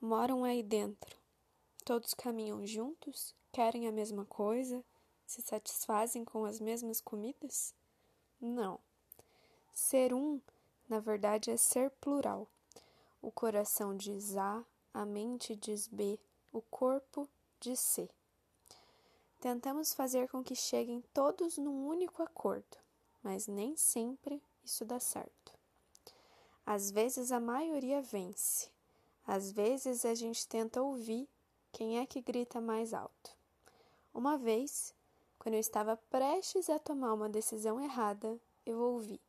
moram aí dentro? Todos caminham juntos? Querem a mesma coisa? Se satisfazem com as mesmas comidas? Não. Ser um, na verdade, é ser plural. O coração diz A, a mente diz B, o corpo diz C. Tentamos fazer com que cheguem todos num único acordo, mas nem sempre isso dá certo. Às vezes a maioria vence, às vezes a gente tenta ouvir quem é que grita mais alto. Uma vez, quando eu estava prestes a tomar uma decisão errada, eu ouvi: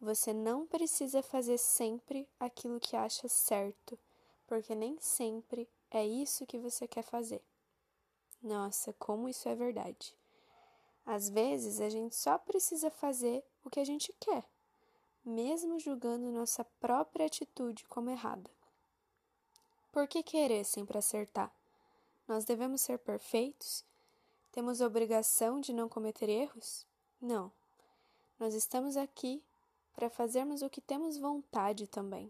Você não precisa fazer sempre aquilo que acha certo, porque nem sempre é isso que você quer fazer. Nossa, como isso é verdade. Às vezes a gente só precisa fazer o que a gente quer mesmo julgando nossa própria atitude como errada. Por que querer sempre acertar? Nós devemos ser perfeitos? Temos obrigação de não cometer erros? Não. Nós estamos aqui para fazermos o que temos vontade também.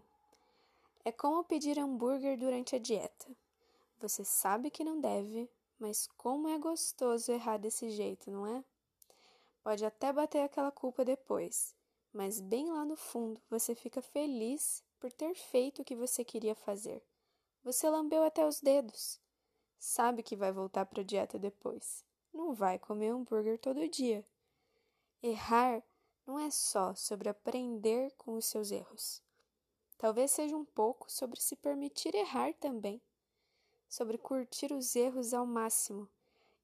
É como pedir hambúrguer durante a dieta. Você sabe que não deve, mas como é gostoso errar desse jeito, não é? Pode até bater aquela culpa depois, mas bem lá no fundo você fica feliz por ter feito o que você queria fazer. Você lambeu até os dedos. Sabe que vai voltar para a dieta depois. Não vai comer hambúrguer todo dia. Errar não é só sobre aprender com os seus erros. Talvez seja um pouco sobre se permitir errar também, sobre curtir os erros ao máximo,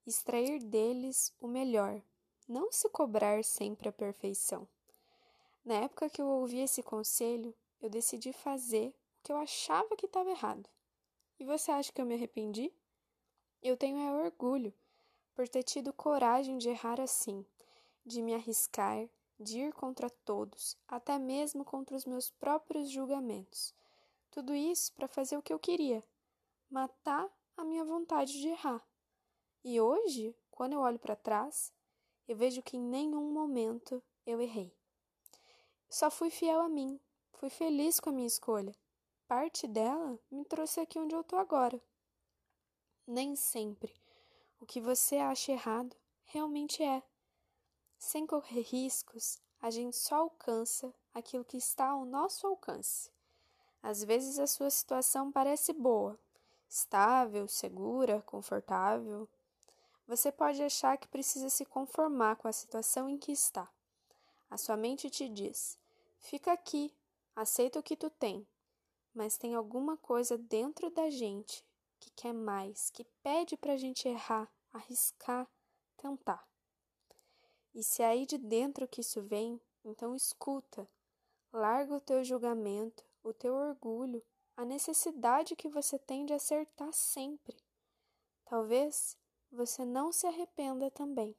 extrair deles o melhor, não se cobrar sempre a perfeição. Na época que eu ouvi esse conselho, eu decidi fazer o que eu achava que estava errado. E você acha que eu me arrependi? Eu tenho é orgulho por ter tido coragem de errar assim, de me arriscar, de ir contra todos, até mesmo contra os meus próprios julgamentos. Tudo isso para fazer o que eu queria, matar a minha vontade de errar. E hoje, quando eu olho para trás, eu vejo que em nenhum momento eu errei. Só fui fiel a mim, fui feliz com a minha escolha. Parte dela me trouxe aqui onde eu tô agora. Nem sempre o que você acha errado realmente é. Sem correr riscos, a gente só alcança aquilo que está ao nosso alcance. Às vezes a sua situação parece boa, estável, segura, confortável. Você pode achar que precisa se conformar com a situação em que está. A sua mente te diz: Fica aqui, aceita o que tu tem. Mas tem alguma coisa dentro da gente que quer mais, que pede pra gente errar, arriscar, tentar. E se aí de dentro que isso vem, então escuta. Larga o teu julgamento, o teu orgulho, a necessidade que você tem de acertar sempre. Talvez você não se arrependa também.